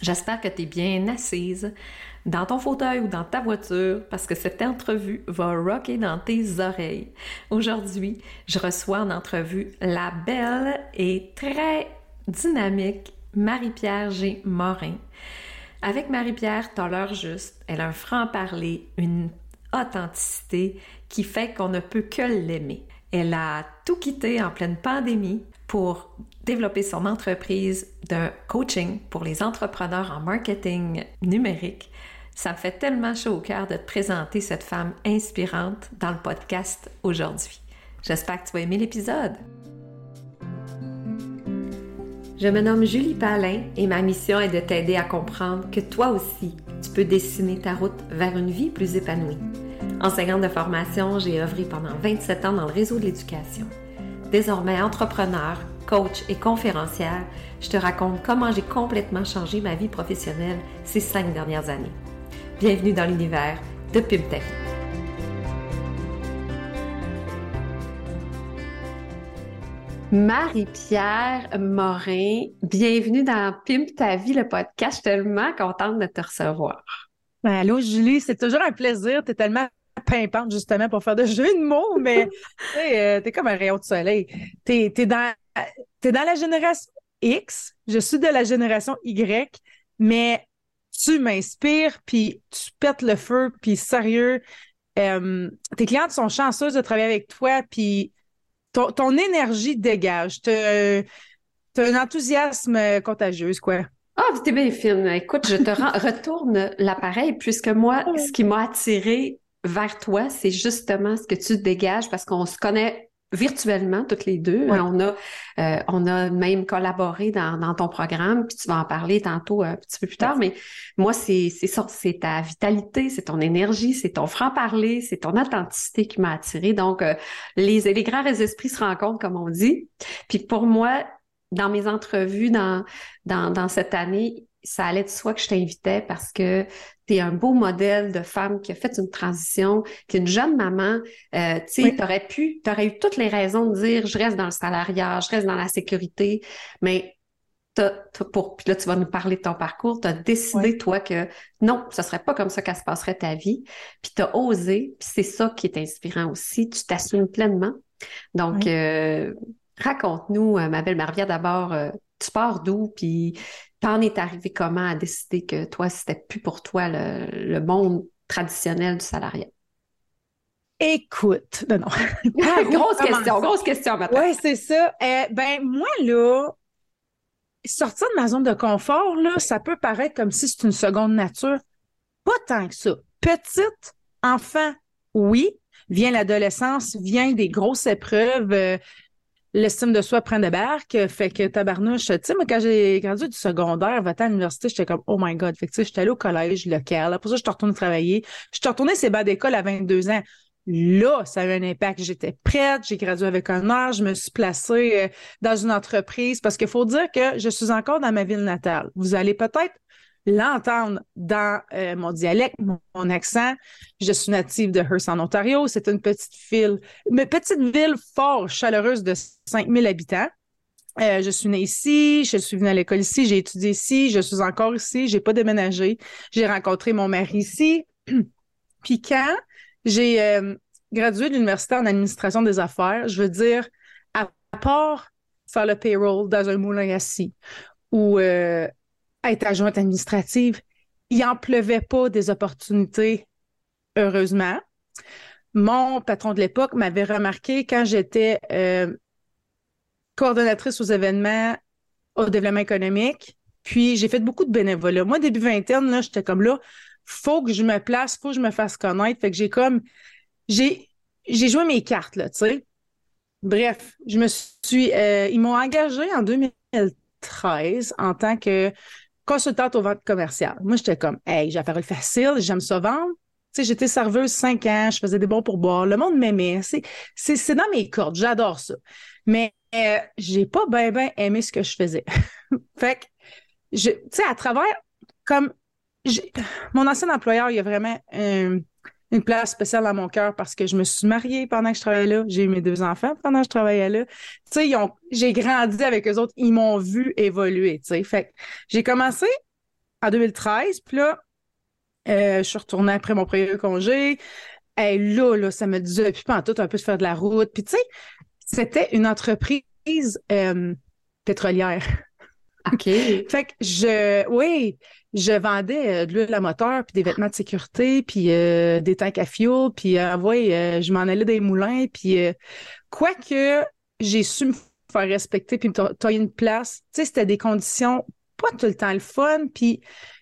J'espère que tu es bien assise dans ton fauteuil ou dans ta voiture parce que cette entrevue va rocker dans tes oreilles. Aujourd'hui, je reçois en entrevue la belle et très dynamique Marie-Pierre G. Morin. Avec Marie-Pierre, t'as l'heure juste, elle a un franc-parler, une authenticité qui fait qu'on ne peut que l'aimer. Elle a tout quitté en pleine pandémie pour développer son entreprise de coaching pour les entrepreneurs en marketing numérique. Ça me fait tellement chaud au cœur de te présenter cette femme inspirante dans le podcast aujourd'hui. J'espère que tu vas aimer l'épisode. Je me nomme Julie Palin et ma mission est de t'aider à comprendre que toi aussi, tu peux dessiner ta route vers une vie plus épanouie. Enseignante de formation, j'ai œuvré pendant 27 ans dans le réseau de l'éducation. Désormais entrepreneur, coach et conférencière, je te raconte comment j'ai complètement changé ma vie professionnelle ces cinq dernières années. Bienvenue dans l'univers de Pimp Marie-Pierre Morin, bienvenue dans Pimp ta vie, le podcast. Je suis tellement contente de te recevoir. Ben, allô, Julie, c'est toujours un plaisir. Tu es tellement pimpante, justement, pour faire de jeux de mots, mais tu es, euh, comme un rayon de soleil. Tu es, dans, dans la génération X, je suis de la génération Y, mais tu m'inspires, puis tu pètes le feu, puis sérieux. Euh, tes clientes sont chanceuses de travailler avec toi, puis ton, énergie dégage. Tu as, un enthousiasme contagieux, quoi. Ah, oh, t'es bien fine. Écoute, je te retourne l'appareil puisque moi, ce qui m'a attiré vers toi, c'est justement ce que tu dégages parce qu'on se connaît virtuellement toutes les deux. On a euh, on a même collaboré dans, dans, ton programme, puis tu vas en parler tantôt un petit peu plus tard. Mais moi, c'est ça, c'est ta vitalité, c'est ton énergie, c'est ton franc parler, c'est ton authenticité qui m'a attiré. Donc euh, les les grands esprits se rencontrent comme on dit. Puis pour moi, dans mes entrevues dans dans, dans cette année, ça allait de soi que je t'invitais parce que tu es un beau modèle de femme qui a fait une transition, qui est une jeune maman. Euh, tu sais, t'aurais pu, t'aurais eu toutes les raisons de dire je reste dans le salariat, je reste dans la sécurité, mais pour, puis là, tu vas nous parler de ton parcours, tu as décidé, toi, que non, ce serait pas comme ça qu'elle se passerait ta vie, puis tu as osé, puis c'est ça qui est inspirant aussi, tu t'assumes pleinement. Donc, euh, raconte-nous, euh, ma belle Maria, d'abord, tu pars d'où, puis T'en es arrivé comment à décider que toi, c'était plus pour toi le, monde traditionnel du salariat? Écoute, non, non. grosse question, grosse question maintenant. Oui, c'est ça. Euh, ben, moi, là, sortir de ma zone de confort, là, ça peut paraître comme si c'est une seconde nature. Pas tant que ça. Petite, enfant, oui. Vient l'adolescence, vient des grosses épreuves. Euh, l'estime de soi prend des barques. Fait que tabarnouche, tu sais, moi, quand j'ai gradué du secondaire, va à l'université, j'étais comme, oh my God. Fait que, tu sais, j'étais allée au collège local. Après ça, je suis retournée travailler. Je suis retournée ces bas d'école à 22 ans. Là, ça a eu un impact. J'étais prête, j'ai gradué avec un honneur, je me suis placée euh, dans une entreprise parce qu'il faut dire que je suis encore dans ma ville natale. Vous allez peut-être l'entendre dans euh, mon dialecte, mon, accent. Je suis native de Hearst en Ontario. C'est une petite ville, une petite ville fort chaleureuse de 5000 habitants. Euh, je suis née ici, je suis venue à l'école ici, j'ai étudié ici, je suis encore ici, j'ai pas déménagé. J'ai rencontré mon mari ici. Puis quand j'ai euh, gradué de l'université en administration des affaires, je veux dire, à part faire le payroll dans un moulin assis ou être adjointe administrative, il n'en pleuvait pas des opportunités, heureusement. Mon patron de l'époque m'avait remarqué quand j'étais euh, coordonnatrice aux événements au développement économique. Puis j'ai fait beaucoup de bénévolat. Moi, début vingtaine, là, j'étais comme là, faut que je me place, faut que je me fasse connaître. Fait que j'ai comme j'ai j'ai joué mes cartes, là, tu sais. Bref, je me suis euh, ils m'ont engagé en 2013 en tant que consultante aux ventes commerciales. Moi, j'étais comme, hey, j'ai affaire le facile, j'aime ça vendre. Tu sais, j'étais serveuse cinq ans, je faisais des bons pourboires. Le monde m'aimait. C'est, dans mes cordes. J'adore ça. Mais euh, j'ai pas bien, bien aimé ce que je faisais. fait que, tu sais, à travers, comme, mon ancien employeur, il y a vraiment un, une place spéciale dans mon cœur parce que je me suis mariée pendant que je travaillais là. J'ai eu mes deux enfants pendant que je travaillais là. Tu sais, j'ai grandi avec eux autres. Ils m'ont vu évoluer, tu sais. Fait j'ai commencé en 2013. Puis là, euh, je suis retournée après mon premier congé. Et là, là, ça me disait, puis pas tout un peu de faire de la route. Puis tu sais, c'était une entreprise euh, pétrolière. Fait que je, oui, je vendais euh, de l'huile à moteur, puis des vêtements de sécurité, puis des tanks à fuel, puis oui, je m'en allais des moulins, puis quoique j'ai su me faire respecter, puis me tailler une place, tu sais, c'était des conditions pas tout le temps le fun, puis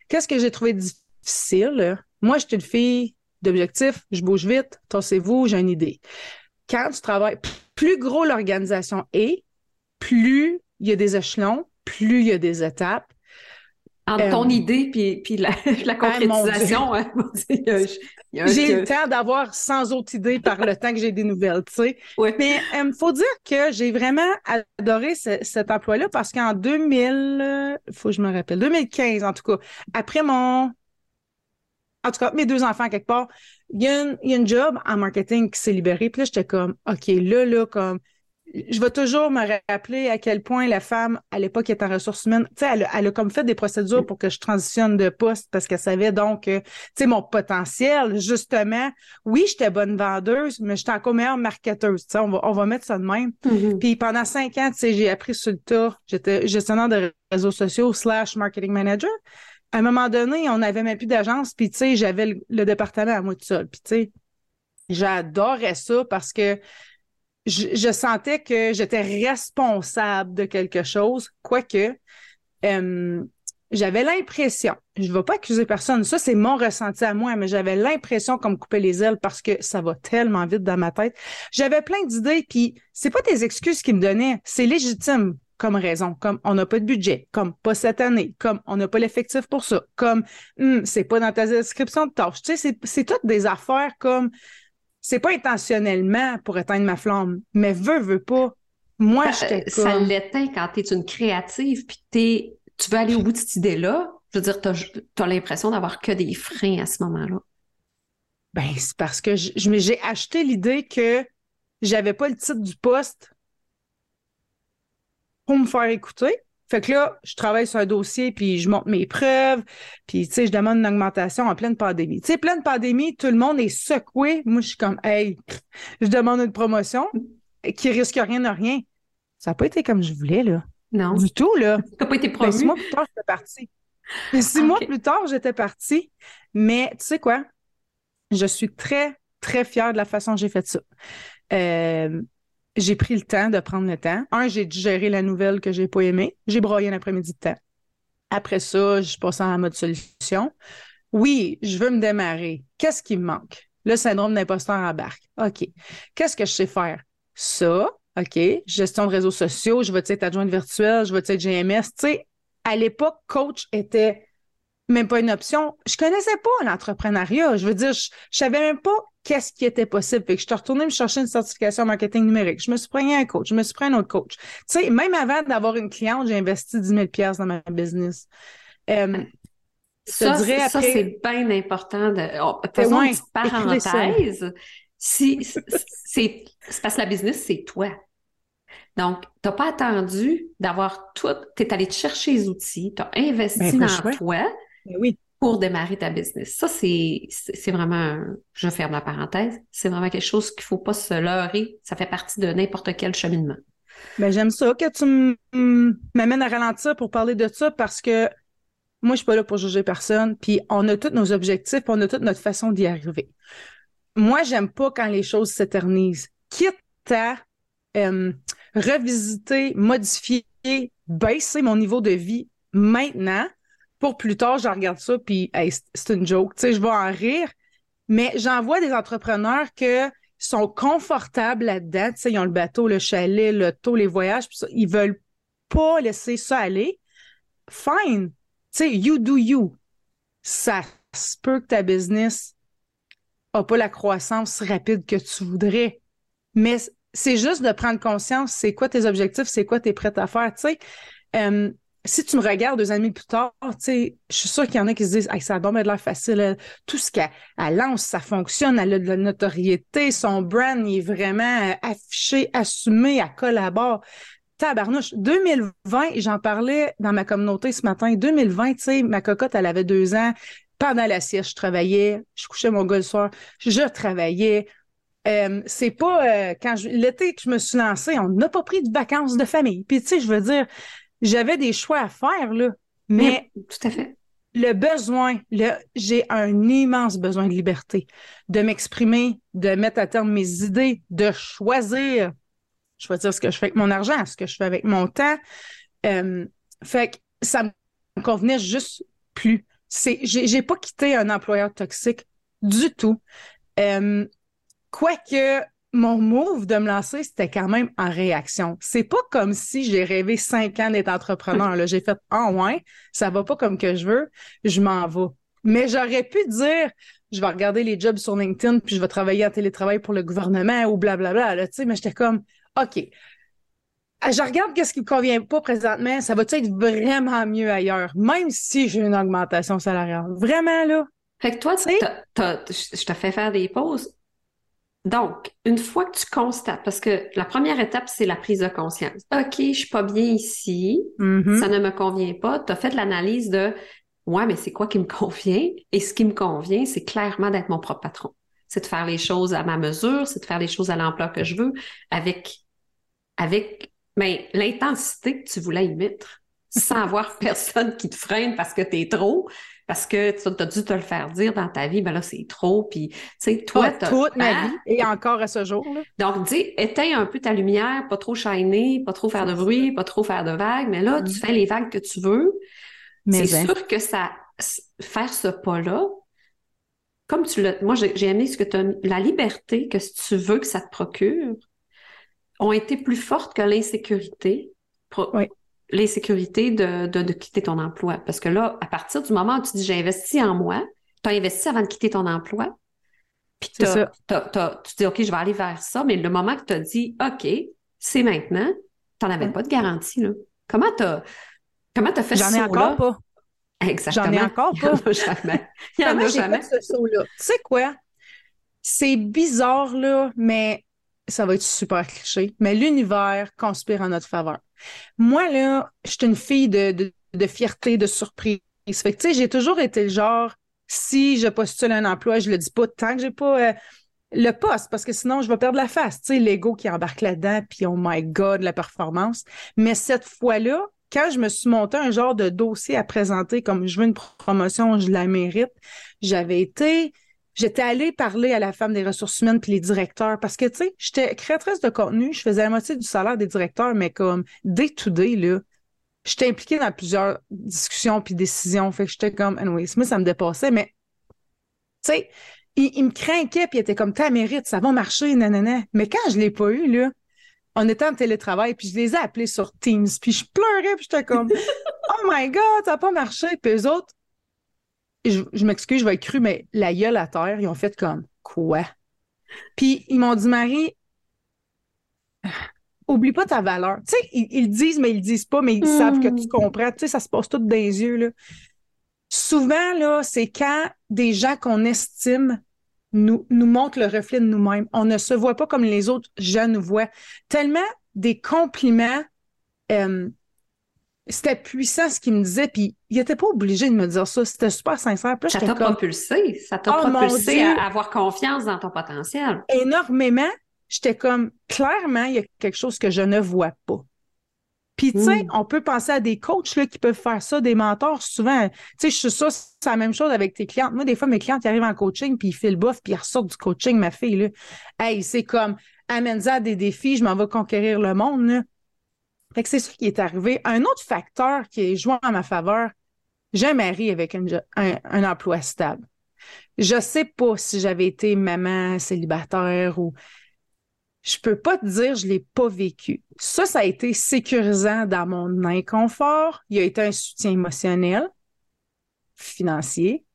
qu'est-ce que j'ai trouvé difficile? Moi, je suis une fille d'objectif, je bouge vite, tassez-vous, j'ai une idée. Quand tu travailles, plus gros l'organisation est, plus il y a des échelons, plus il y a des étapes. Entre ton euh, idée puis, puis la, la concrétisation, hein, j'ai le temps d'avoir sans autre idée par le temps que j'ai des nouvelles, tu sais. Mais il euh, faut dire que j'ai vraiment adoré cet emploi-là parce qu'en 2000, faut que je me rappelle, 2015 en tout cas, après mon en tout cas, mes deux enfants quelque part, il y, a une, job en marketing qui s'est libéré. Puis là, j'étais comme, OK, là, là, comme, je vais toujours me rappeler à quel point la femme, à l'époque, était en ressources humaines. Tu sais, elle, elle, a comme fait des procédures pour que je transitionne de poste parce qu'elle savait donc, tu sais, mon potentiel, justement. Oui, j'étais bonne vendeuse, mais j'étais encore meilleure marketeuse. Tu sais, on va, on va mettre ça de même. Mm-hmm. Puis pendant cinq ans, tu sais, j'ai appris sur le tas. J'étais gestionnaire de réseaux sociaux slash marketing manager à un moment donné, on n'avait même plus d'agence, puis tu sais, j'avais le, département à moi tout seul. Puis tu sais, j'adorais ça parce que je, sentais que j'étais responsable de quelque chose, quoique euh, j'avais l'impression, je ne vais pas accuser personne, ça c'est mon ressenti à moi, mais j'avais l'impression qu'on me coupait les ailes parce que ça va tellement vite dans ma tête. J'avais plein d'idées, puis c'est pas des excuses qu'ils me donnaient, c'est légitime comme raison, comme on n'a pas de budget, comme pas cette année, comme on n'a pas l'effectif pour ça, comme hum, c'est pas dans ta description de tâche. Tu sais, c'est toutes des affaires comme c'est pas intentionnellement pour éteindre ma flamme, mais veut, veut pas. Moi, j'étais comme... Ça l'éteint quand tu es une créative puis tu veux aller au bout de cette idée-là. Je veux dire, tu as, l'impression d'avoir que des freins à ce moment-là. Ben, c'est parce que j'ai acheté l'idée que j'avais pas le titre du poste pour me faire écouter. Fait que là, je travaille sur un dossier, puis je monte mes preuves, puis tu sais, je demande une augmentation en pleine pandémie. Tu sais, pleine pandémie, tout le monde est secoué. Moi, je suis comme, hey, je demande une promotion qui risque rien de rien. Ça n'a pas été comme je voulais, là. Non. Du tout, là. Ça n'a pas été ben, promu. six mois plus tard, j'étais partie. six mois plus tard, j'étais partie. Mais tu sais quoi? Je suis très, très fière de la façon dont j'ai fait ça. Euh, j'ai pris le temps de prendre le temps. Un, j'ai digéré la nouvelle que j'ai pas aimée. J'ai broyé un après-midi de temps. Après ça, je passe en mode solution. Oui, je veux me démarrer. Qu'est-ce qui me manque? Le syndrome d'imposteur embarque. OK. Qu'est-ce que je sais faire? Ça, OK. Gestion de réseaux sociaux, je veux être adjointe virtuelle, je veux être GMS. Tu sais, à l'époque, coach était même pas une option. Je connaissais pas l'entrepreneuriat. Je veux dire, je, je savais même pas qu'est-ce qui était possible? Fait que je suis retournée me chercher une certification en marketing numérique. Je me suis pris un coach, je me suis pris un autre coach. Tu sais, même avant d'avoir une cliente, j'ai investi 10 000 dans ma business. Euh, ça, ça c'est bien important. De... Oh, faisons une petite parenthèse. Si, c'est parce que la business, c'est toi. Donc, tu n'as pas attendu d'avoir tout. Tu es allé te chercher les outils, tu as investi ben, dans toi. Ben oui pour démarrer ta business. Ça, c'est, vraiment, je ferme la parenthèse, c'est vraiment quelque chose qu'il faut pas se leurrer. Ça fait partie de n'importe quel cheminement. Ben, j'aime ça que tu m'amènes à ralentir pour parler de ça parce que moi, je suis pas là pour juger personne. Puis on a tous nos objectifs, on a toute notre façon d'y arriver. Moi, j'aime pas quand les choses s'éternisent. Quitte à revisiter, modifier, baisser mon niveau de vie maintenant pour plus tard, je regarde ça, puis c'est une joke. Tu sais, je vais en rire. Mais j'en vois des entrepreneurs que sont confortables là-dedans. Tu sais, ils ont le bateau, le chalet, le taux, les voyages, puis ça, ils veulent pas laisser ça aller. Fine. Tu sais, you do you. Ça se peut que ta business n'a pas la croissance rapide que tu voudrais. Mais c'est juste de prendre conscience, c'est quoi tes objectifs, c'est quoi tu es prête à faire. Tu sais, euh, si tu me regardes deux années plus tard, je suis sûre qu'il y en a qui se disent ça a de l'air facile. Tout ce qu'elle lance, ça fonctionne, elle a de la notoriété, son brand est vraiment euh, affiché, assumé, elle collabore. tabarnouche, 2020, j'en parlais dans ma communauté ce matin, 2020, tu sais, ma cocotte, elle avait deux ans. Pendant la sieste, je travaillais, je couchais mon gars le soir, je travaillais. Euh, c'est pas euh, quand l'été que je me suis lancée, on n'a pas pris de vacances de famille. Puis tu sais, je veux dire, j'avais des choix à faire là, mais tout à fait. Le besoin, le, j'ai un immense besoin de liberté, de m'exprimer, de mettre à terme mes idées, de choisir choisir ce que je fais avec mon argent, ce que je fais avec mon temps. Euh, fait que ça me convenait juste plus. C'est, j'ai, j'ai pas quitté un employeur toxique du tout. Euh, quoique mon move de me lancer, c'était quand même en réaction. C'est pas comme si j'ai rêvé cinq ans d'être entrepreneur. Là. J'ai fait Ah oh, ouais, ça va pas comme que je veux, je m'en vais. Mais j'aurais pu dire je vais regarder les jobs sur LinkedIn, puis je vais travailler en télétravail pour le gouvernement ou blablabla. Là, mais j'étais comme OK. Ah, je regarde qu'est-ce qui me convient pas présentement. Ça va être vraiment mieux ailleurs, même si j'ai une augmentation salariale? Vraiment, là. Fait que toi, tu je te fais faire des pauses. Donc, une fois que tu constates, parce que la première étape, c'est la prise de conscience. OK, je suis pas bien ici, mm-hmm. ça ne me convient pas. Tu as fait l'analyse de Ouais, mais c'est quoi qui me convient? Et ce qui me convient, c'est clairement d'être mon propre patron. C'est de faire les choses à ma mesure, c'est de faire les choses à l'emploi que je veux, avec avec ben, l'intensité que tu voulais y mettre, sans avoir personne qui te freine parce que tu es trop, parce que tu as dû te le faire dire dans ta vie, ben là, c'est trop. Puis, tu sais, toi, toute ma hein? vie et encore à ce jour. Là. Donc, dis, éteins un peu ta lumière, pas trop shiner, pas trop faire de bruit, pas trop faire de vagues, mais là, tu mm. fais les vagues que tu veux. C'est sûr que ça, faire ce pas-là, comme tu l'as, moi, j'ai aimé ce que tu as la liberté que si tu veux que ça te procure, ont été plus fortes que l'insécurité. L'insécurité de, de, quitter ton emploi. Parce que là, à partir du moment où tu dis j'ai investi en moi, tu as investi avant de quitter ton emploi. Puis tu dis OK, je vais aller vers ça, mais le moment que tu as dit OK, c'est maintenant, tu n'en avais pas de garantie. Là. Comment tu as, comment as fait J'en ai encore pas. Exactement. J'en ai encore pas. Il n'y en a jamais. Il y en a jamais. Ce saut-là? Tu sais quoi? C'est bizarre, là, mais ça va être super cliché, mais l'univers conspire en notre faveur. Moi, là, je suis une fille de, fierté, de surprise. Fait j'ai toujours été le genre, si je postule un emploi, je le dis pas tant que j'ai pas euh, le poste, parce que sinon, je vais perdre la face. Tu sais, l'ego qui embarque là-dedans, puis oh my God, la performance. Mais cette fois-là, quand je me suis monté un genre de dossier à présenter comme je veux une promotion, je la mérite, j'avais été J'étais allée parler à la femme des ressources humaines puis les directeurs parce que, tu sais, j'étais créatrice de contenu, je faisais la moitié du salaire des directeurs, mais comme day to day, là, j'étais impliquée dans plusieurs discussions puis décisions. Fait que j'étais comme, anyway, moi, ça me dépassait, mais, tu sais, il, me craquait puis il était comme, t'as mérite, ça va marcher, nanana. Mais quand je l'ai pas eu, là, on était en télétravail, puis je les ai appelés sur Teams, puis je pleurais, puis j'étais comme, oh my God, ça n'a pas marché. Puis eux autres, je, m'excuse, je vais être cru, mais la gueule à terre, ils ont fait comme quoi? Puis ils m'ont dit, Marie, oublie pas ta valeur. Tu sais, ils, disent, mais ils disent pas, mais ils savent que tu hmm. comprends. Tu sais, ça se passe tout dans les yeux. Là. Souvent, là, c'est quand des gens qu'on estime nous, nous montrent le reflet de nous-mêmes. On ne se voit pas comme les autres gens nous voient. Tellement des compliments euh, c'était puissant ce qu'il me disait, puis il était pas obligé de me dire ça. C'était super sincère. ça t'a propulsé. Ça t'a oh, propulsé à avoir confiance dans ton potentiel. Énormément. J'étais comme, clairement, il y a quelque chose que je ne vois pas. Puis, tu sais, mm. on peut penser à des coachs là, qui peuvent faire ça, des mentors. Souvent, tu sais, je suis sûre c'est la même chose avec tes clientes. Moi, des fois, mes clientes ils arrivent en coaching, puis ils filent le bof, puis ils ressortent du coaching, ma fille. Là. Hey, c'est comme, amène-ça des défis, je m'en vais conquérir le monde. Là. Fait que c'est ça qui est arrivé. Un autre facteur qui est joué en ma faveur, j'ai un mari avec un, emploi stable. Je sais pas si j'avais été maman célibataire ou je peux pas te dire je l'ai pas vécu. Ça, ça a été sécurisant dans mon inconfort. Il y a été un soutien émotionnel, financier.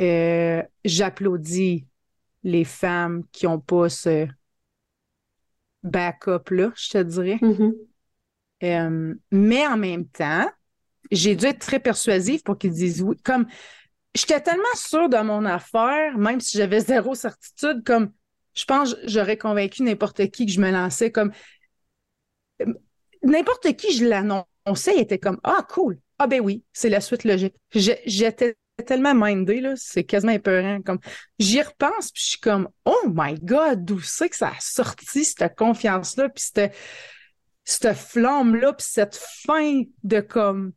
Euh, j'applaudis les femmes qui ont pas ce backup-là, je te dirais. Mm-hmm. Euh, mais en même temps, j'ai dû être très persuasive pour qu'ils disent oui. Comme j'étais tellement sûre de mon affaire, même si j'avais zéro certitude, comme je pense j'aurais convaincu n'importe qui que je me lançais comme n'importe qui je l'annonçais, il était comme Ah, cool. Ah ben oui, c'est la suite logique. J'étais tellement mindé, là, c'est quasiment épeurant. Comme, j'y repense, puis je suis comme, oh my God, d'où c'est que ça a sorti, cette confiance-là, puis cette, cette flamme-là, puis cette fin de comme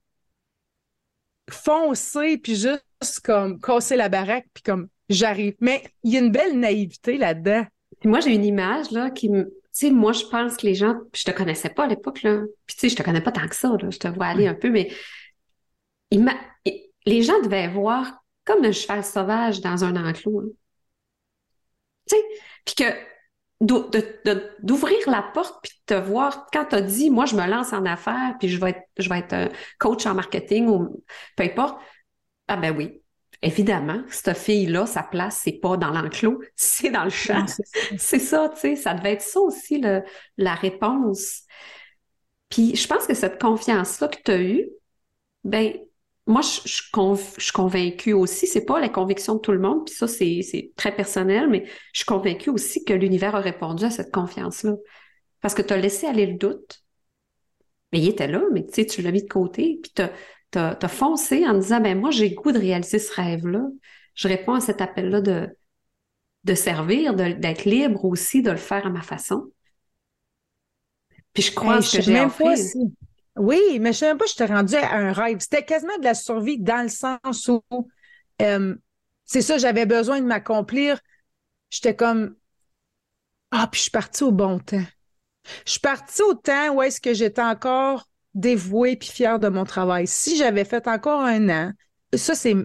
foncer, puis juste comme casser la baraque, puis comme j'arrive. Mais il y a une belle naïveté là-dedans. moi, j'ai une image là qui me. Tu sais, moi, je pense que les gens. Je te connaissais pas à l'époque, là. Puis tu sais, je te connais pas tant que ça, là. Je te vois aller un peu, mais. Les gens devaient voir comme un cheval sauvage dans un enclos. Tu sais, puis que d'ouvrir la porte puis de te voir. Quand tu as dit moi je me lance en affaires puis je vais être je vais être un coach en marketing ou peu importe ah ben oui évidemment cette fille là sa place c'est pas dans l'enclos c'est dans le champ. C'est ça. Tu sais ça devait être ça aussi le, la réponse. Puis je pense que cette confiance là que tu as eue ben moi, je, je, suis convaincue aussi, c'est pas la conviction de tout le monde, puis ça, c'est très personnel, mais je suis convaincue aussi que l'univers a répondu à cette confiance-là. Parce que tu as laissé aller le doute, mais il était là, mais tu sais, tu l'as mis de côté, puis tu as, foncé en disant, ben moi, j'ai le goût de réaliser ce rêve-là. Je réponds à cet appel-là de, de servir, d'être libre aussi, de le faire à ma façon. Puis je crois que j'ai offert. Oui, mais je ne sais même pas je t'ai rendu à un rêve. C'était quasiment de la survie dans le sens où euh, c'est ça, j'avais besoin de m'accomplir. J'étais comme Ah, puis je suis partie au bon temps. Je suis partie au temps où est-ce que j'étais encore dévouée puis fière de mon travail. Si j'avais fait encore un an, ça, c'est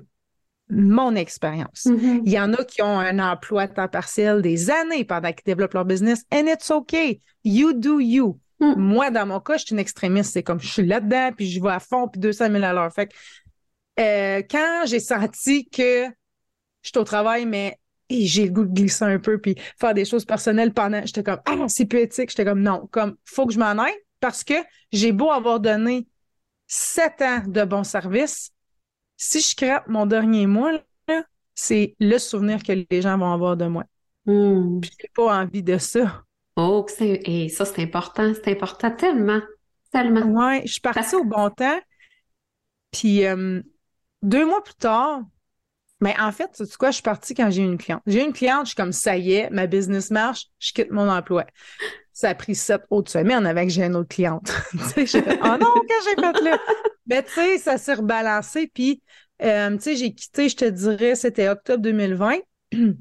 mon expérience. Mm-hmm. Il y en a qui ont un emploi à temps partiel des années pendant qu'ils développent leur business, and it's okay. You do you. Mm. Moi, dans mon cas, je suis une extrémiste. C'est comme je suis là-dedans, puis je vais à fond, puis 200 000 à l'heure. Fait que, euh, quand j'ai senti que je suis au travail, mais j'ai le goût de glisser un peu, puis faire des choses personnelles pendant, j'étais comme, ah, c'est plus éthique. J'étais comme, non, comme, faut que je m'en aille parce que j'ai beau avoir donné sept ans de bon service. Si je crappe mon dernier mois, c'est le souvenir que les gens vont avoir de moi. Mm. J'ai pas envie de ça. Oh, et ça, c'est important. C'est important tellement. Tellement. Oui, je suis partie au bon temps. Puis euh, deux mois plus tard, mais en fait, tu sais quoi, je suis partie quand j'ai eu une cliente. J'ai eu une cliente, je suis comme ça y est, ma business marche, je quitte mon emploi. Ça a pris sept autres semaines avec j'ai une autre cliente. tu sais, oh non, quand j'ai fait là? Mais tu sais, ça s'est rebalancé. Puis, euh, tu sais, j'ai quitté, je te dirais, c'était octobre 2020. Puis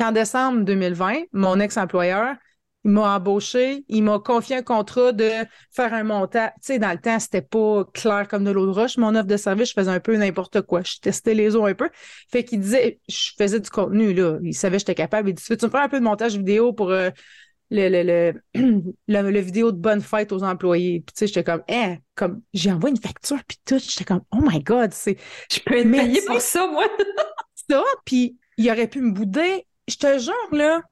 en décembre 2020, mon ex-employeur, il m'a embauché, il m'a confié un contrat de faire un montage. Tu sais, dans le temps, c'était pas clair comme de l'eau de roche. Mon offre de service, je faisais un peu n'importe quoi. Je testais les eaux un peu. Fait qu'il disait, je faisais du contenu, là. Il savait que j'étais capable. Il dit, tu me faire un peu de montage vidéo pour euh, le, le, le, le, vidéo de bonne fête aux employés? Puis tu sais, j'étais comme, eh, comme, j'ai envoyé une facture, puis tout. J'étais comme, oh my God, c'est. Je peux être payé pour ça, moi. ça, puis il aurait pu me bouder. Je te jure, là,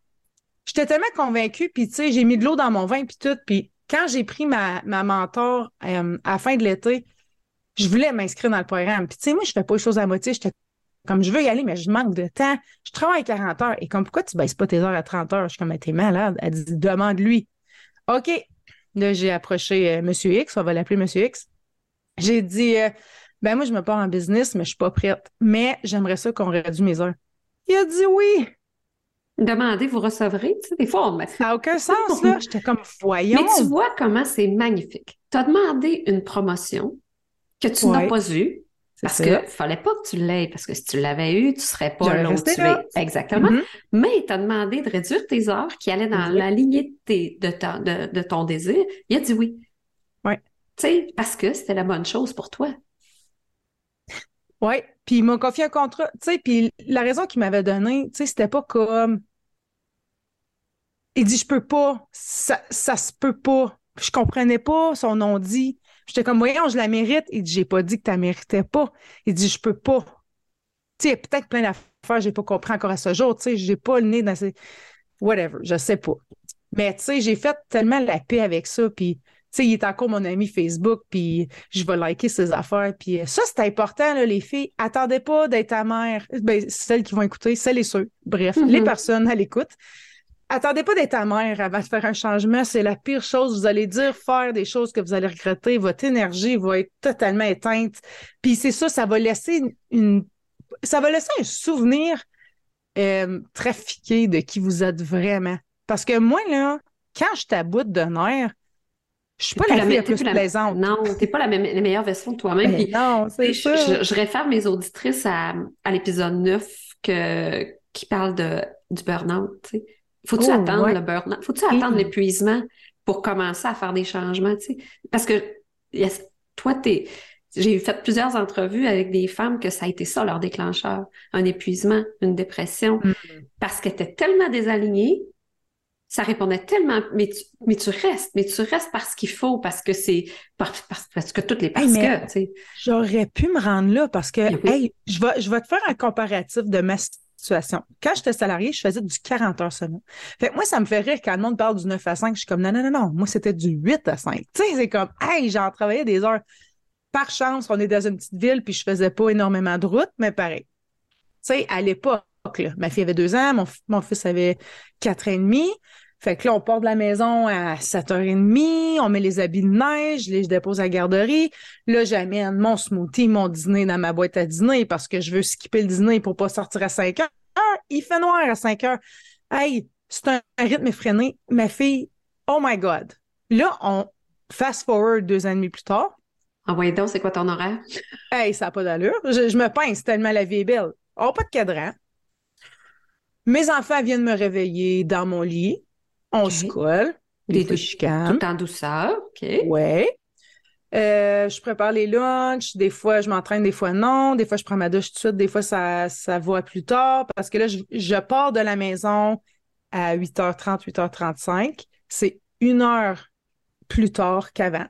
j'étais tellement convaincue, puis tu sais, j'ai mis de l'eau dans mon vin, puis tout. Puis quand j'ai pris ma, ma mentor euh, à la fin de l'été, je voulais m'inscrire dans le programme. Puis tu sais, moi, je fais pas les choses à moitié. J'étais comme, je veux y aller, mais je manque de temps. Je travaille 40 heures. Et comme, pourquoi tu baisses pas tes heures à 30 heures? Je suis comme, t'es malade. Elle dit, demande-lui. OK. Là, j'ai approché euh, Monsieur X, on va l'appeler Monsieur X. J'ai dit, euh, ben moi, je me pars en business, mais je suis pas prête. Mais j'aimerais ça qu'on réduise mes heures. Il a dit oui. Demandez, vous recevrez. Tu sais, des fois, on Ça n'a aucun sens, là. J'étais comme, voyons. Mais tu vois comment c'est magnifique. Tu as demandé une promotion que tu n'as pas eue. Parce qu'il ne fallait pas que tu l'aies, parce que si tu l'avais eu, tu ne serais pas là où tu es. Exactement. Mm-hmm. Mais tu as demandé de réduire tes heures qui allaient dans la lignée de, de, ton désir. Il a dit oui. Oui. Tu sais, parce que c'était la bonne chose pour toi. Oui, puis il m'a confié un contrat, tu sais, puis la raison qu'il m'avait donnée, tu sais, c'était pas comme... Il dit, je peux pas, ça, ça se peut pas. Je comprenais pas son nom dit. J'étais comme, voyons, je la mérite. Il dit, j'ai pas dit que tu la méritais pas. Il dit, je peux pas. Tu sais, peut-être plein d'affaires j'ai pas compris encore à ce jour, tu sais, j'ai pas le nez dans ces... Whatever, je sais pas. Mais tu sais, j'ai fait tellement la paix avec ça, puis sais, il est encore mon ami Facebook, puis je vais liker ses affaires. Puis euh, ça, c'est important, là, les filles. Attendez pas d'être ta mère. Ben, celles qui vont écouter, c'est les ceux. Bref, les mm-hmm. personnes à l'écoute. attendez pas d'être mère avant de faire un changement. C'est la pire chose. Vous allez dire, faire des choses que vous allez regretter. Votre énergie va être totalement éteinte. Puis c'est ça, ça va laisser une, ça va laisser un souvenir euh, trafiqué de qui vous êtes vraiment. Parce que moi, là, quand je t'aboute de nerfs, je suis pas la, fille la plus plaisante. Non, t'es pas la, la, meilleure version de toi-même. Ben non, c'est ça. Je, réfère mes auditrices à, à l'épisode 9 que, qui parle de, du burn-out. Faut-tu oh, attendre le burn-out? Faut-tu attendre l'épuisement pour commencer à faire des changements? Parce que toi, t'es. J'ai fait plusieurs entrevues avec des femmes que ça a été ça leur déclencheur, un épuisement, une dépression, mm. parce qu'elles étaient tellement désalignées ça répondait tellement, mais tu, mais tu restes, mais tu restes parce qu'il faut, parce que c'est, parce, parce, que toutes les parce que, tu sais. J'aurais pu me rendre là parce que, hey, je vais, je vais te faire un comparatif de ma situation. Quand j'étais salarié, je faisais du 40 heures semaine. Fait que moi, ça me fait rire quand le monde parle du 9 à 5, je suis comme, non, non, non, non, moi, c'était du 8 à 5. Tu sais, c'est comme, hey, j'en travaillais des heures. Par chance, on est dans une petite ville, puis je faisais pas énormément de route, mais pareil. Tu sais, à l'époque, Ma fille avait deux ans, mon, mon fils avait quatre ans et demi. Fait que là, on part de la maison à 7h30, on met les habits de neige, je les dépose à la garderie. Là, j'amène mon smoothie, mon dîner dans ma boîte à dîner parce que je veux skipper le dîner pour pas sortir à 5 h il fait noir à 5 h Hey, c'est un, rythme effréné. Ma fille, oh my God. Là, on fast forward deux ans et demi plus tard. Envoyez donc, c'est quoi ton horaire? Hey, ça n'a pas d'allure. Je, me pince tellement la vie est belle. Oh, pas de cadran. Mes enfants viennent me réveiller dans mon lit. On se colle. Des fois, Tout en douceur. OK. Ouais. Euh, je prépare les lunchs. Des fois, je m'entraîne, des fois, non. Des fois, je prends ma douche tout de suite. Des fois, ça, ça va plus tard parce que là, je, pars de la maison à 8h30, 8h35. C'est une heure plus tard qu'avant.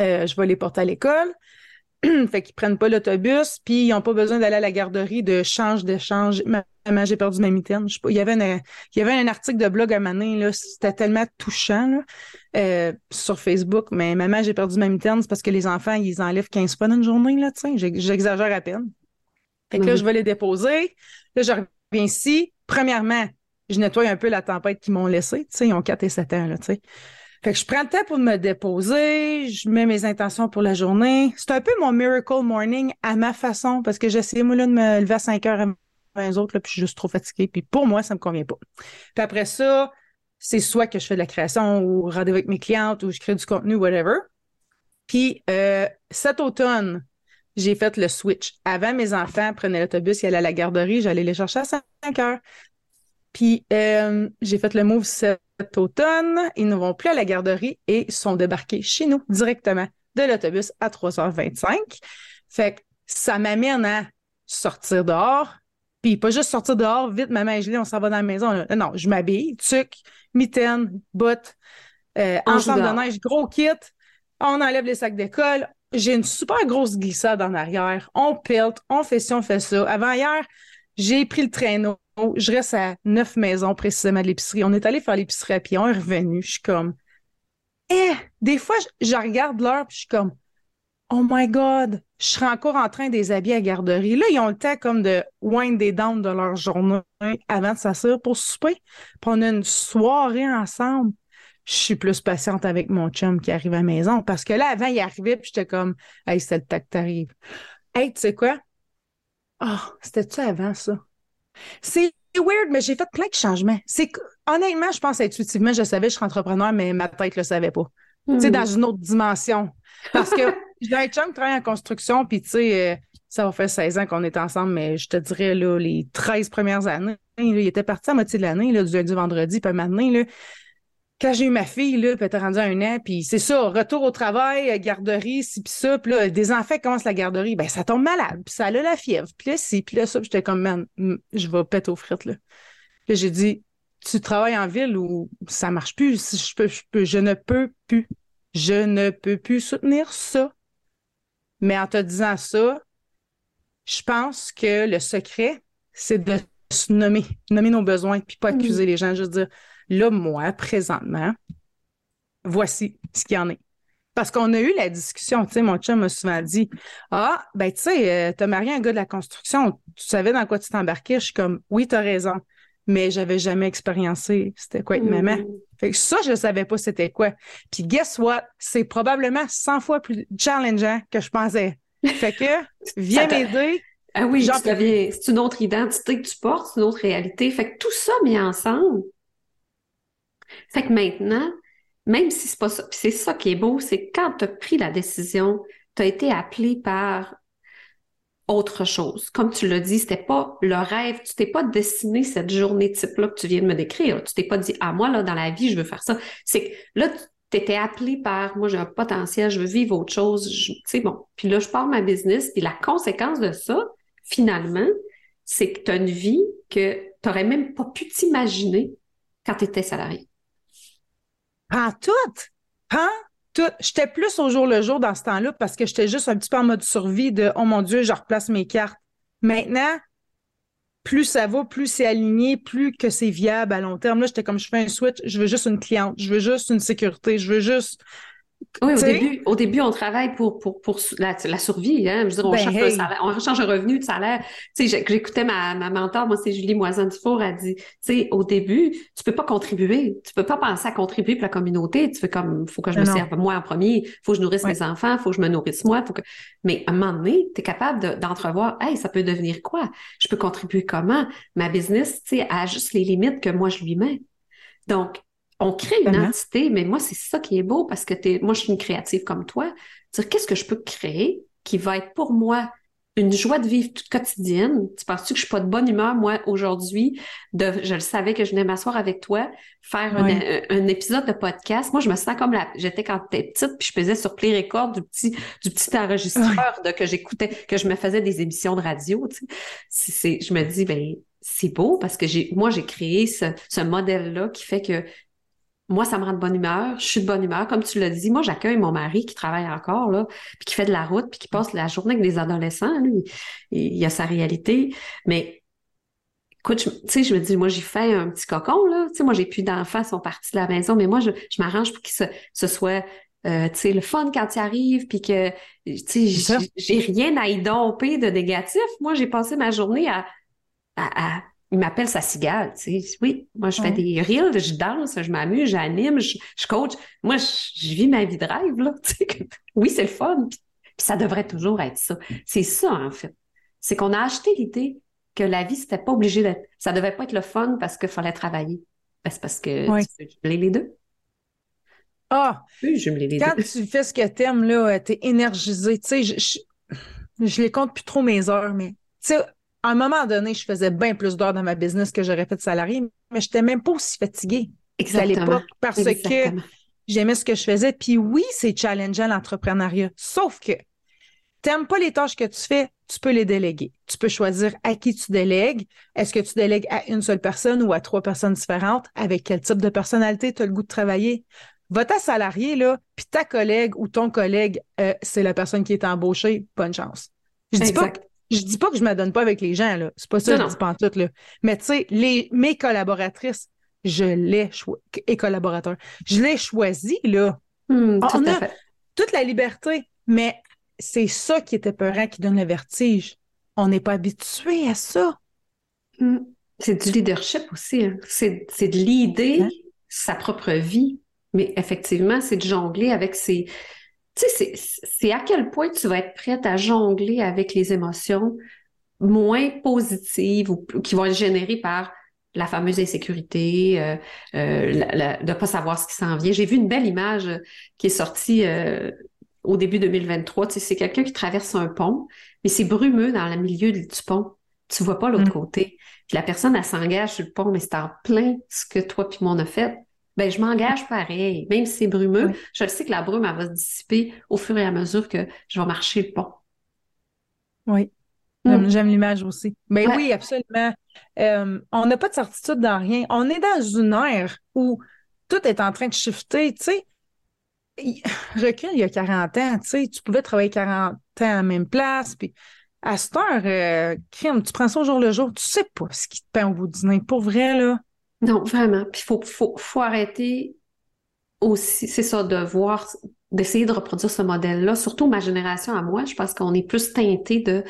Euh, je vais les porter à l'école. fait qu'ils prennent pas l'autobus, puis ils n'ont pas besoin d'aller à la garderie de change d'échange. Maman, j'ai perdu ma mitaine. il, y avait il y avait un article de blog à Manin, là, c'était tellement touchant euh, sur Facebook, mais maman, j'ai perdu ma mitaine, c'est parce que les enfants, ils enlèvent 15 fois dans une journée, là, j'exagère à peine. Fait que là, je vais les déposer. Là, je reviens ici. Premièrement, je nettoie un peu la tempête qu'ils m'ont laissée. ils ont 4 et 7 ans, là, tu sais. Fait que je prends le temps pour me déposer, je mets mes intentions pour la journée. C'est un peu mon miracle morning à ma façon parce que j'essaie, moi, là, de me lever à 5 heures avant les autres, là, puis je suis juste trop fatiguée. Puis pour moi, ça me convient pas. Puis après ça, c'est soit que je fais de la création ou rendez-vous avec mes clientes ou je crée du contenu, whatever. Puis euh, cet automne, j'ai fait le switch. Avant, mes enfants prenaient l'autobus, ils allaient à la garderie, j'allais les chercher à 5 heures. Puis euh, j'ai fait le move cet automne. Ils ne vont plus à la garderie et sont débarqués chez nous directement de l'autobus à 3h25. Fait que ça m'amène à sortir dehors. Puis pas juste sortir dehors, vite, maman est gelée, on s'en va dans la maison. Non, je m'habille, tuc, mitaine, bottes, euh, ensemble de neige, gros kit. On enlève les sacs d'école. J'ai une super grosse glissade en arrière. On pète, on fait ci, on fait ça. Avant hier, j'ai pris le traîneau je reste à neuf maisons précisément de l'épicerie. On est allé faire l'épicerie à pied, on est revenu. Je suis comme, eh, des fois, je, regarde l'heure puis je suis comme, oh my God, je serai encore en train de les habiller à garderie. Là, ils ont le temps comme de wind des down de leur journée avant de s'asseoir pour souper. Puis on a une soirée ensemble. Je suis plus patiente avec mon chum qui arrive à la maison parce que là, avant, il arrivait puis j'étais comme, hey, c'est le temps que t'arrives. Hey, tu sais quoi? Oh, c'était-tu avant ça? C'est weird, mais j'ai fait plein de changements. C'est honnêtement, je pense intuitivement, je savais que je suis entrepreneur, mais ma tête le savait pas. Tu sais, hmm. dans une autre dimension. Parce que j'ai un chum qui travaille en construction, puis tu sais, euh, ça va faire 16 ans qu'on est ensemble, mais je te dirais, là, les 13 premières années, il était parti à moitié de l'année, du lundi vendredi, puis maintenant, là, quand j'ai eu ma fille, là, puis elle était rendue à un an, puis c'est ça, retour au travail, euh, garderie, ci, puis ça, puis là, des enfants commencent la garderie, ben ça tombe malade, puis ça a la fièvre, puis là, c'est, puis là, ça, j'étais comme, man, je vais péter aux frites, là. Puis j'ai dit, tu travailles en ville ou ça marche plus, je, peux, je, peux, je ne peux plus, je ne peux plus soutenir ça. Mais en te disant ça, je pense que le secret, c'est de se nommer, nommer nos besoins, puis pas mm. accuser les gens, juste dire, Là, moi, présentement, voici ce qu'il y en est. Parce qu'on a eu la discussion, tu sais, mon chum m'a souvent dit Ah, ben, tu sais, euh, t'as marié un gars de la construction, tu savais dans quoi tu t'embarquais. Je suis comme Oui, t'as raison. mais j'avais jamais expériencé c'était quoi être maman. Mm. Fait que ça, je savais pas c'était quoi. Puis guess what? C'est probablement 100 fois plus challengeant que je pensais. Fait que, viens m'aider. Ah oui, c'est une autre identité que tu portes, c'est une autre réalité. Fait que tout ça mis ensemble. Fait que maintenant, même si c'est pas ça, c'est ça qui est beau, c'est quand tu as pris la décision, tu as été appelé par autre chose. Comme tu l'as dit, c'était pas le rêve, tu t'es pas dessiné cette journée type-là que tu viens de me décrire. Tu t'es pas dit, ah, moi, là, dans la vie, je veux faire ça. C'est que là, tu étais appelé par, moi, j'ai un potentiel, je veux vivre autre chose. C'est bon. Puis là, je pars ma business. Puis la conséquence de ça, finalement, c'est que tu as une vie que tu n'aurais même pas pu t'imaginer quand tu étais salarié. Ah, tout! Hein? J'étais plus au jour le jour dans ce temps-là parce que j'étais juste un petit peu en mode survie de Oh mon Dieu, je replace mes cartes. Maintenant, plus ça va, plus c'est aligné, plus que c'est viable à long terme. Là, j'étais comme je fais un switch, je veux juste une cliente, je veux juste une sécurité, je veux juste oui, au début, au début, on travaille pour, pour, pour la, la survie. Hein? Je veux dire, on, ben, cherche un salaire, on cherche un revenu de salaire. Tu sais, j'écoutais ma, ma mentor, moi, c'est Julie Moisin-Dufour, elle dit, tu sais, au début, tu peux pas contribuer. Tu peux pas penser à contribuer pour la communauté. Tu fais comme, faut que je me serve moi en premier, faut que je nourrisse mes enfants, faut que je me nourrisse moi. Faut que... Mais à un moment donné, tu es capable d'entrevoir, hey, ça peut devenir quoi? Je peux contribuer comment? Ma business, tu sais, a juste les limites que moi, je lui mets. Donc, on crée une entité, mais moi, c'est ça qui est beau parce que moi, je suis une créative comme toi. Dire qu'est-ce que je peux créer qui va être pour moi une joie de vivre toute quotidienne? Tu penses-tu que je suis pas de bonne humeur, moi, aujourd'hui? De, je le savais que je venais m'asseoir avec toi, faire un, épisode de podcast. Moi, je me sens comme la, j'étais quand j'étais petite, puis je faisais sur Play Record du petit, du petit enregistreur de, que j'écoutais, que je me faisais des émissions de radio, tu sais. je me dis, ben, c'est beau parce que j'ai, moi, j'ai créé ce, ce modèle-là qui fait que moi, ça me rend de bonne humeur. Je suis de bonne humeur. Comme tu l'as dit, moi, j'accueille mon mari qui travaille encore, là, puis qui fait de la route, puis qui passe la journée avec des adolescents. Lui, il, a sa réalité. Mais écoute, tu sais, je me dis, moi, j'ai fait un petit cocon, là. Tu sais, moi, j'ai plus d'enfants, ils sont partis de la maison, mais moi, je, je m'arrange pour qu'ils se, soit euh, tu sais, le fun quand il arrive, puis que, tu sais, j'ai rien à y domper de négatif. Moi, j'ai passé ma journée à, à il m'appelle sa cigale, tu sais. Oui, moi, je fais des reels, je danse, je m'amuse, j'anime, je, coach. Moi, je, vis ma vie de rêve, là. oui, c'est le fun. Puis, ça devrait toujours être ça. C'est ça, en fait. C'est qu'on a acheté l'idée que la vie, c'était pas obligé d'être. Ça devait pas être le fun parce qu'il fallait travailler. Ben, c'est parce que tu peux jumeler les deux. Ah! Oui, jumeler les quand deux. tu fais ce que t'aimes, là, t'es énergisé. Tu sais, je, je, je les compte plus trop mes heures, mais tu sais, à un moment donné, je faisais bien plus d'heures dans ma business que j'aurais fait de salarié, mais je n'étais même pas aussi fatiguée à l'époque parce que j'aimais ce que je faisais. Puis oui, c'est challengeant l'entrepreneuriat. Sauf que tu n'aimes pas les tâches que tu fais, tu peux les déléguer. Tu peux choisir à qui tu délègues. Est-ce que tu délègues à une seule personne ou à trois personnes différentes? Avec quel type de personnalité tu as le goût de travailler? Va ta salarié, là, puis ta collègue ou ton collègue, euh, c'est la personne qui est embauchée, bonne chance. Je dis pas je dis pas que je me donne pas avec les gens, là. C'est pas ça, que je dis pas en tout, là. Mais tu sais, les, mes collaboratrices, je les choisi, et collaborateurs, je les choisi, là. Hmm, On a toute la liberté, mais c'est ça qui était peurant qui donne le vertige. On n'est pas habitué à ça. Hmm. C'est du leadership aussi. Hein. C'est, de l'idée, hein? sa propre vie. Mais effectivement, c'est de jongler avec ses, tu sais, c'est à quel point tu vas être prête à jongler avec les émotions moins positives ou qui vont être générées par la fameuse insécurité, euh, euh, de ne pas savoir ce qui s'en vient. J'ai vu une belle image qui est sortie euh, au début 2023. Tu sais, c'est quelqu'un qui traverse un pont, mais c'est brumeux dans le milieu du pont. Tu vois pas l'autre mm. côté. Puis la personne, elle s'engage sur le pont, mais c'est en plein ce que toi puis moi on a fait ben, je m'engage pareil. Même si c'est brumeux, je sais que la brume, elle va se dissiper au fur et à mesure que je vais marcher le pont. Oui. Hmm. J'aime l'image aussi. Ben oui, absolument. Euh, on n'a pas de certitude dans rien. On est dans une ère où tout est en train de shifter. Tu sais, recul il y a 40 ans, tu sais, tu pouvais travailler 40 ans à la même place, puis à cette heure, euh, crime, tu prends ça au jour le jour, tu sais pas ce qui te peint au bout du nez. Pour vrai, là, non, vraiment. Puis il faut, faut, faut arrêter aussi, c'est ça, de voir, d'essayer de reproduire ce modèle-là. Surtout ma génération à moi, je pense qu'on est plus teinté de,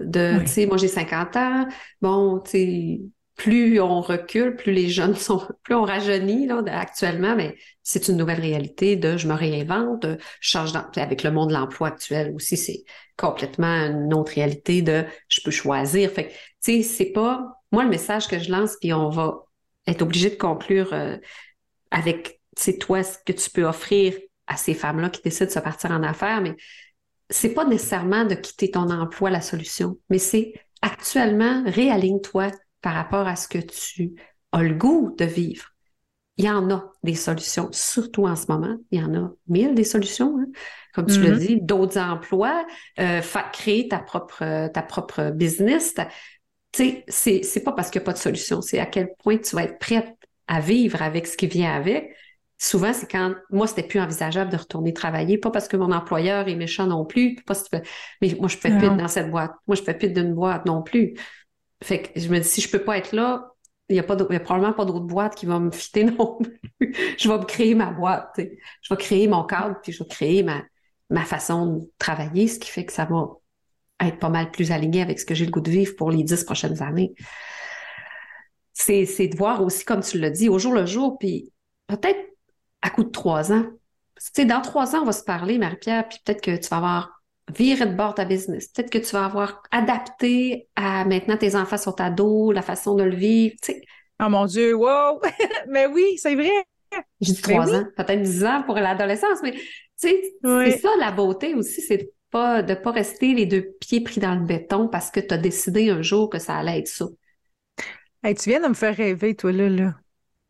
de tu sais, moi j'ai 50 ans, bon, tu sais, plus on recule, plus les jeunes sont, plus on rajeunit là, actuellement, mais c'est une nouvelle réalité de je me réinvente, je change avec le monde de l'emploi actuel aussi, c'est complètement une autre réalité de je peux choisir. Fait tu sais, c'est pas moi le message que je lance, puis on va être obligé de conclure euh, avec c'est toi ce que tu peux offrir à ces femmes-là qui décident de se partir en affaires, mais c'est pas nécessairement de quitter ton emploi la solution, mais c'est actuellement réaligne-toi par rapport à ce que tu as le goût de vivre. Il y en a des solutions, surtout en ce moment. Il y en a mille des solutions, hein. comme tu le mm-hmm. dis, d'autres emplois, euh, créer ta propre, ta propre business. Tu sais, c'est pas parce qu'il n'y a pas de solution, c'est à quel point tu vas être prête à vivre avec ce qui vient avec. Souvent, c'est quand moi, c'était plus envisageable de retourner travailler, pas parce que mon employeur est méchant non plus, pas mais moi, je peux plus dans cette boîte. Moi, je peux plus d'une boîte non plus. Fait que je me dis, si je peux pas être là, il n'y a, pas a probablement pas d'autre boîte qui va me fitter non plus. je vais me créer ma boîte. Je vais créer mon cadre, puis je vais créer ma, ma façon de travailler, ce qui fait que ça va être pas mal plus aligné avec ce que j'ai le goût de vivre pour les dix prochaines années. C'est, de voir aussi, comme tu l'as dit, au jour le jour, puis peut-être à coup de trois ans. Tu sais, dans trois ans, on va se parler, Marie-Pierre, puis peut-être que tu vas avoir virer de bord ta business. Peut-être que tu vas avoir adapté à maintenant tes enfants sont ados, la façon de le vivre. Tu sais. Oh mon Dieu, wow! mais oui, c'est vrai. J'ai dit trois ans, peut-être dix ans pour l'adolescence, mais tu sais, c'est ça la beauté aussi, c'est pas de pas rester les deux pieds pris dans le béton parce que tu as décidé un jour que ça allait être ça. tu viens de me faire rêver, toi, là, là.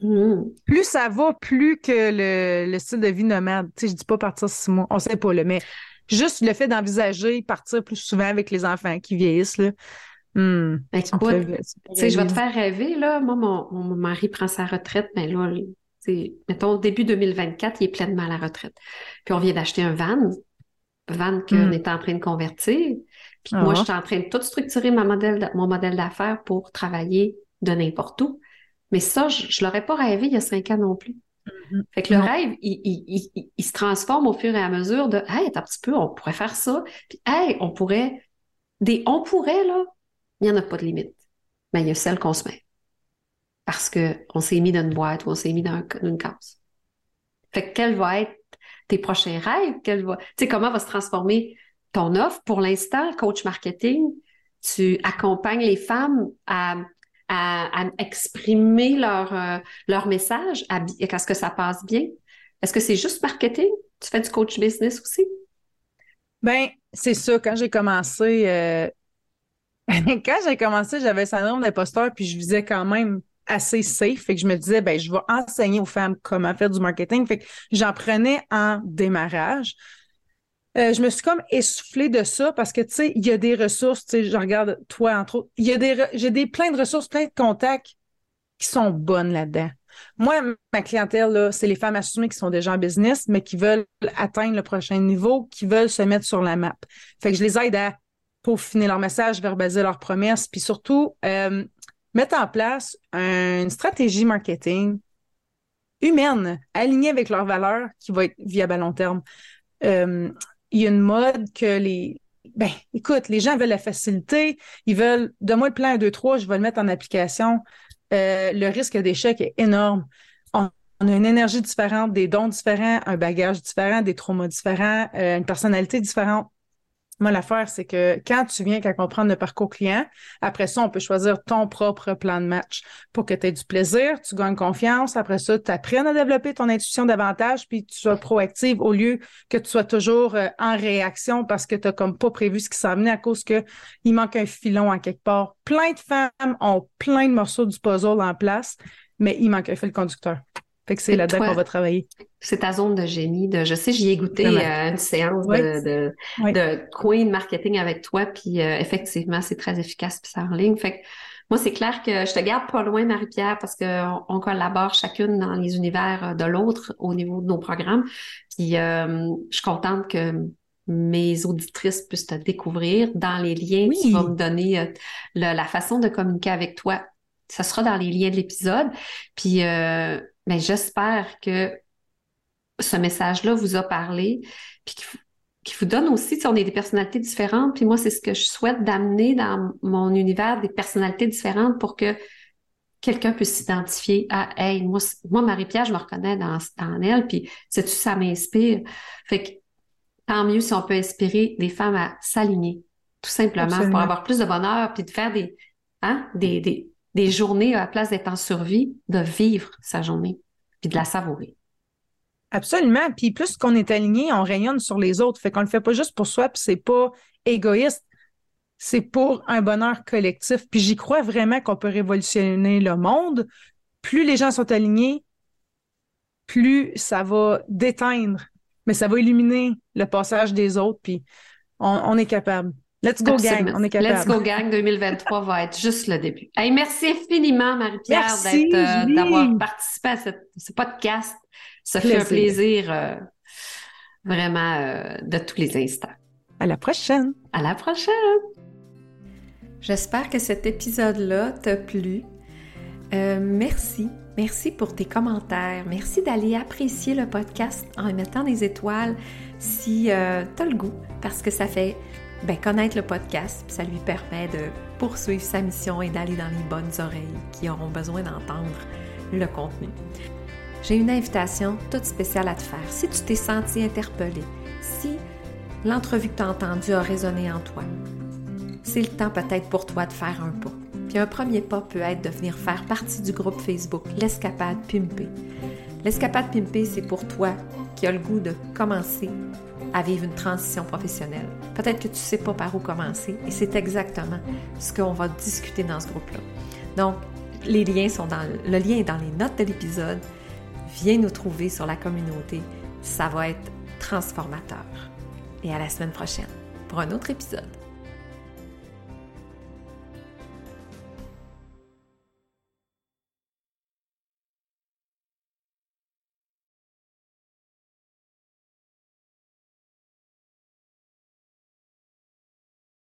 Mmh. Plus ça va, plus que le, le style de vie nomade. Tu sais, je dis pas partir six mois, on sait pas, le mais juste le fait d'envisager partir plus souvent avec les enfants qui vieillissent, là. Hmm, Écoute, je vais te faire rêver, là. Moi, mon, mari prend sa retraite, mais là, mettons, début 2024, il est pleinement à la retraite. Puis on vient d'acheter un van, van qu'on hmm. est en train de convertir. Puis moi, je ah. suis en train de tout structurer ma modèle, mon modèle d'affaires pour travailler de n'importe où. Mais ça, je ne l'aurais pas rêvé il y a cinq ans non plus. Mm-hmm. Fait que le rêve, il, se transforme au fur et à mesure de Hey, un petit peu, on pourrait faire ça. Puis Hey, on pourrait. Des on pourrait, là, il n'y en a pas de limite. Mais il y a celle qu'on se met. Parce qu'on s'est mis dans une boîte ou on s'est mis dans une case. Fait que quel va être tes prochains rêves? Quel va... Comment va se transformer ton offre? Pour l'instant, coach marketing, tu accompagnes les femmes à à, exprimer leur, euh, leur message, à, ce que ça passe bien? Est-ce que c'est juste marketing? Tu fais du coach business aussi? Ben, c'est ça. Quand j'ai commencé, euh, quand j'ai commencé, j'avais un syndrome d'imposteur, puis je visais quand même assez safe. Fait que je me disais, ben, je vais enseigner aux femmes comment faire du marketing. Fait que j'en prenais en démarrage. Euh, je me suis comme essoufflée de ça parce que, tu sais, il y a des ressources, tu sais, je regarde toi, entre autres, il y a des, j'ai des, plein de ressources, plein de contacts qui sont bonnes là-dedans. Moi, ma clientèle, là, c'est les femmes assumées qui sont déjà en business, mais qui veulent atteindre le prochain niveau, qui veulent se mettre sur la map. Fait que je les aide à peaufiner leur message, verbaliser leurs promesses, puis surtout, euh, mettre en place une stratégie marketing humaine, alignée avec leurs valeurs, qui va être viable à long terme. Euh, il y a une mode que les. Ben, écoute, les gens veulent la facilité, ils veulent, de moi le plan 1, 2, 3, je vais le mettre en application. Euh, le risque d'échec est énorme. On, a une énergie différente, des dons différents, un bagage différent, des traumas différents, euh, une personnalité différente. Moi, l'affaire, c'est que quand tu viens qu'à comprendre le parcours client, après ça, on peut choisir ton propre plan de match pour que tu aies du plaisir, tu gagnes confiance. Après ça, tu apprennes à développer ton intuition davantage, puis tu sois proactive au lieu que tu sois toujours euh, en réaction parce que tu n'as comme pas prévu ce qui s'en venait à cause qu'il manque un filon en quelque part. Plein de femmes ont plein de morceaux du puzzle en place, mais il manque un fil conducteur. Fait que c'est là-dedans qu'on va travailler. C'est ta zone de génie. De, je sais, j'y ai goûté euh, une séance de, de, de, Queen Marketing avec toi, puis euh, effectivement, c'est très efficace, puis ça en ligne. Fait que moi, c'est clair que je te garde pas loin, Marie-Pierre, parce qu'on on collabore chacune dans les univers de l'autre au niveau de nos programmes. Puis euh, je suis contente que mes auditrices puissent te découvrir dans les liens qui vont me donner la façon de communiquer avec toi. Ça sera dans les liens de l'épisode. Puis mais j'espère que ce message-là vous a parlé, puis qui, vous donne aussi, on est des personnalités différentes, puis moi, c'est ce que je souhaite d'amener dans mon univers, des personnalités différentes pour que quelqu'un peut s'identifier à Hey, moi, moi Marie-Pierre, je me reconnais dans, dans elle, puis sais-tu, ça m'inspire? Fait que tant mieux si on peut inspirer des femmes à s'aligner, tout simplement, pour avoir plus de bonheur, puis de faire des, hein, des, des, des journées à la place d'être en survie, de vivre sa journée, puis de la savourer. Absolument. Puis plus qu'on est aligné, on rayonne sur les autres. Fait qu'on le fait pas juste pour soi, puis c'est pas égoïste. C'est pour un bonheur collectif. Puis j'y crois vraiment qu'on peut révolutionner le monde. Plus les gens sont alignés, plus ça va déteindre, mais ça va illuminer le passage des autres. Puis on, est capable. Let's go, gang. On est capable. Let's go, gang. 2023 va être juste le début. Hey, merci infiniment, Marie-Pierre, euh, d'avoir participé à ce podcast. Ça fait un plaisir euh, vraiment euh, de tous les instants. À la prochaine. À la prochaine. J'espère que cet épisode-là t'a plu. Euh, merci. Merci pour tes commentaires. Merci d'aller apprécier le podcast en mettant des étoiles si tu as le goût, parce que ça fait ben, connaître le podcast, ça lui permet de poursuivre sa mission et d'aller dans les bonnes oreilles qui auront besoin d'entendre le contenu j'ai une invitation toute spéciale à te faire. Si tu t'es senti interpellé, si l'entrevue que tu as entendue a résonné en toi, c'est le temps peut-être pour toi de faire un pas. Puis un premier pas peut être de venir faire partie du groupe Facebook L'Escapade Pimpée. L'Escapade Pimpée, c'est pour toi qui as le goût de commencer à vivre une transition professionnelle. Peut-être que tu ne sais pas par où commencer et c'est exactement ce qu'on va discuter dans ce groupe-là. Donc, le lien est dans les notes de l'épisode viens nous trouver sur la communauté. Ça va être transformateur. Et à la semaine prochaine pour un autre épisode.